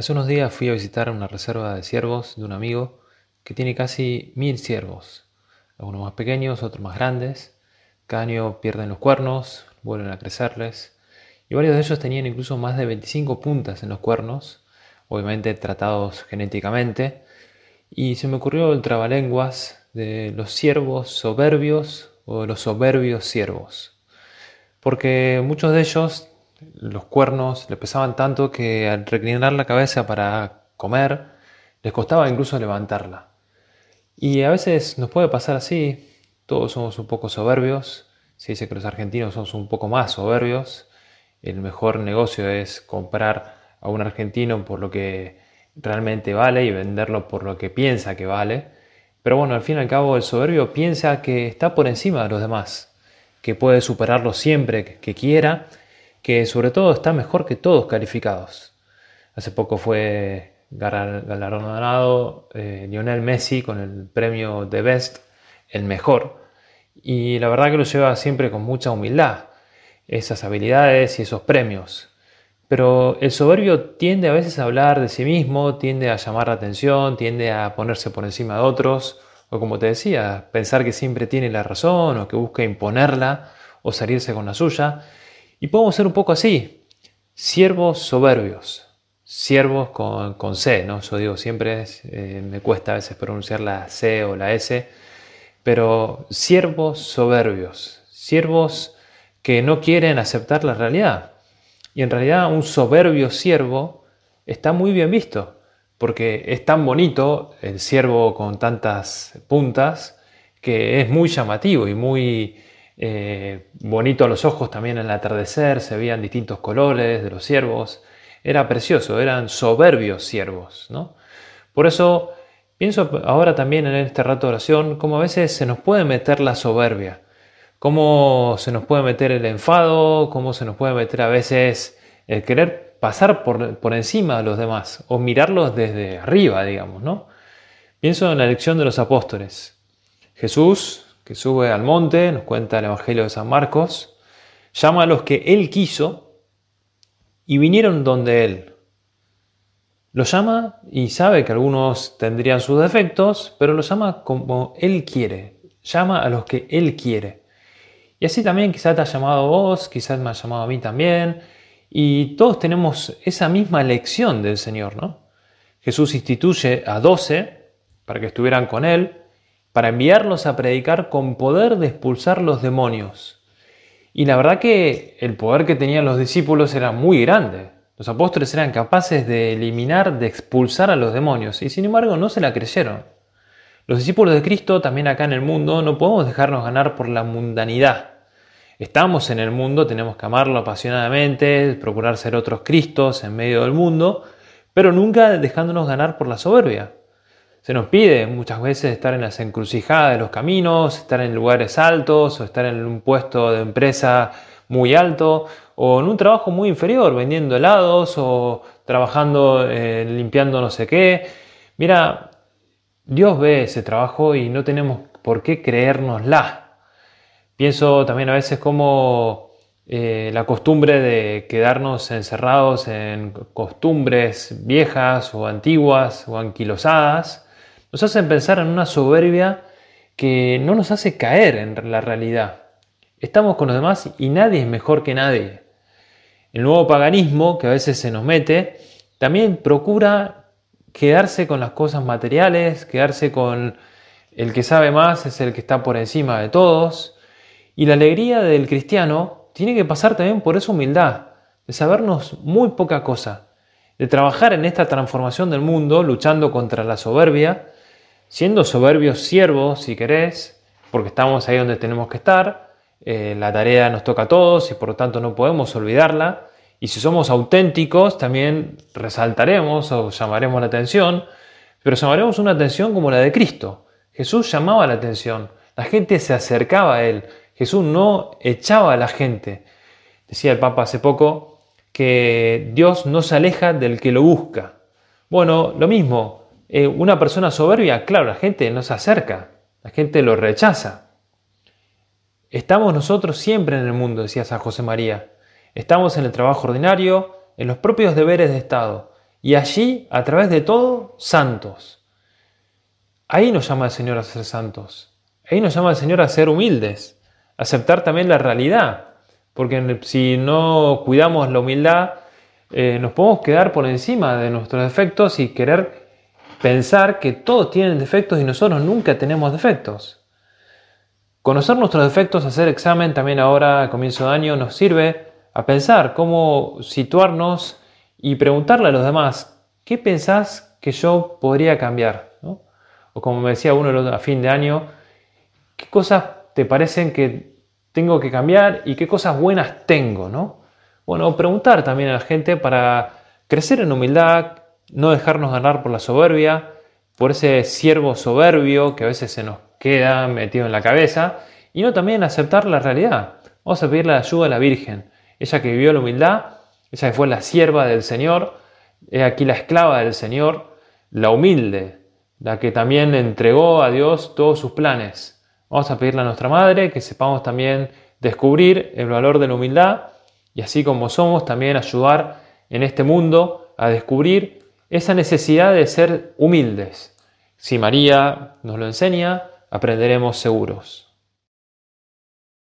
Hace unos días fui a visitar una reserva de ciervos de un amigo que tiene casi mil ciervos, algunos más pequeños, otros más grandes. Cada año pierden los cuernos, vuelven a crecerles, y varios de ellos tenían incluso más de 25 puntas en los cuernos, obviamente tratados genéticamente, y se me ocurrió el trabalenguas de los ciervos soberbios o los soberbios ciervos, porque muchos de ellos los cuernos le pesaban tanto que al reclinar la cabeza para comer les costaba incluso levantarla. Y a veces nos puede pasar así, todos somos un poco soberbios, se dice que los argentinos somos un poco más soberbios, el mejor negocio es comprar a un argentino por lo que realmente vale y venderlo por lo que piensa que vale. Pero bueno, al fin y al cabo el soberbio piensa que está por encima de los demás, que puede superarlo siempre que quiera que sobre todo está mejor que todos calificados. Hace poco fue galardonado eh, Lionel Messi con el premio de Best, el mejor, y la verdad que lo lleva siempre con mucha humildad, esas habilidades y esos premios. Pero el soberbio tiende a veces a hablar de sí mismo, tiende a llamar la atención, tiende a ponerse por encima de otros, o como te decía, pensar que siempre tiene la razón o que busca imponerla o salirse con la suya. Y podemos ser un poco así, siervos soberbios, siervos con, con C, ¿no? Yo digo siempre, eh, me cuesta a veces pronunciar la C o la S, pero siervos soberbios, siervos que no quieren aceptar la realidad. Y en realidad un soberbio siervo está muy bien visto, porque es tan bonito el siervo con tantas puntas que es muy llamativo y muy eh, bonito a los ojos también en el atardecer, se veían distintos colores de los ciervos, era precioso, eran soberbios ciervos, ¿no? Por eso pienso ahora también en este rato de oración, cómo a veces se nos puede meter la soberbia, cómo se nos puede meter el enfado, cómo se nos puede meter a veces el querer pasar por, por encima de los demás o mirarlos desde arriba, digamos, ¿no? Pienso en la elección de los apóstoles. Jesús que sube al monte, nos cuenta el Evangelio de San Marcos, llama a los que él quiso y vinieron donde él. Los llama y sabe que algunos tendrían sus defectos, pero los llama como él quiere. Llama a los que él quiere. Y así también quizás te ha llamado vos, quizás me ha llamado a mí también. Y todos tenemos esa misma lección del Señor, ¿no? Jesús instituye a doce para que estuvieran con Él para enviarlos a predicar con poder de expulsar los demonios. Y la verdad que el poder que tenían los discípulos era muy grande. Los apóstoles eran capaces de eliminar, de expulsar a los demonios, y sin embargo no se la creyeron. Los discípulos de Cristo, también acá en el mundo, no podemos dejarnos ganar por la mundanidad. Estamos en el mundo, tenemos que amarlo apasionadamente, procurar ser otros Cristos en medio del mundo, pero nunca dejándonos ganar por la soberbia. Se nos pide muchas veces estar en las encrucijadas de los caminos, estar en lugares altos o estar en un puesto de empresa muy alto o en un trabajo muy inferior, vendiendo helados o trabajando eh, limpiando no sé qué. Mira, Dios ve ese trabajo y no tenemos por qué creérnosla. Pienso también a veces como eh, la costumbre de quedarnos encerrados en costumbres viejas o antiguas o anquilosadas nos hacen pensar en una soberbia que no nos hace caer en la realidad. Estamos con los demás y nadie es mejor que nadie. El nuevo paganismo que a veces se nos mete también procura quedarse con las cosas materiales, quedarse con el que sabe más es el que está por encima de todos. Y la alegría del cristiano tiene que pasar también por esa humildad, de sabernos muy poca cosa, de trabajar en esta transformación del mundo, luchando contra la soberbia, siendo soberbios siervos, si querés, porque estamos ahí donde tenemos que estar, eh, la tarea nos toca a todos y por lo tanto no podemos olvidarla. Y si somos auténticos, también resaltaremos o llamaremos la atención, pero llamaremos una atención como la de Cristo. Jesús llamaba la atención, la gente se acercaba a Él, Jesús no echaba a la gente. Decía el Papa hace poco que Dios no se aleja del que lo busca. Bueno, lo mismo, eh, una persona soberbia, claro, la gente no se acerca, la gente lo rechaza. Estamos nosotros siempre en el mundo, decía San José María. Estamos en el trabajo ordinario, en los propios deberes de Estado. y allí, a través de todo, santos. Ahí nos llama el Señor a ser santos. Ahí nos llama el Señor a ser humildes, aceptar también la realidad, porque si no cuidamos la humildad, eh, nos podemos quedar por encima de nuestros defectos y querer pensar que todos tienen defectos y nosotros nunca tenemos defectos. Conocer nuestros defectos, hacer examen también ahora a comienzo de año nos sirve a pensar cómo situarnos y preguntarle a los demás, ¿qué pensás que yo podría cambiar? O como me decía uno a fin de año, ¿qué cosas te parecen que tengo que cambiar y qué cosas buenas tengo? ¿no? Bueno, preguntar también a la gente para crecer en humildad, no dejarnos ganar por la soberbia, por ese siervo soberbio que a veces se nos queda metido en la cabeza, y no también aceptar la realidad. Vamos a pedir la ayuda de la Virgen, ella que vivió la humildad, ella que fue la sierva del Señor, aquí la esclava del Señor, la humilde, la que también entregó a Dios todos sus planes. Vamos a pedirle a nuestra Madre que sepamos también descubrir el valor de la humildad y así como somos, también ayudar en este mundo a descubrir esa necesidad de ser humildes. Si María nos lo enseña, aprenderemos seguros.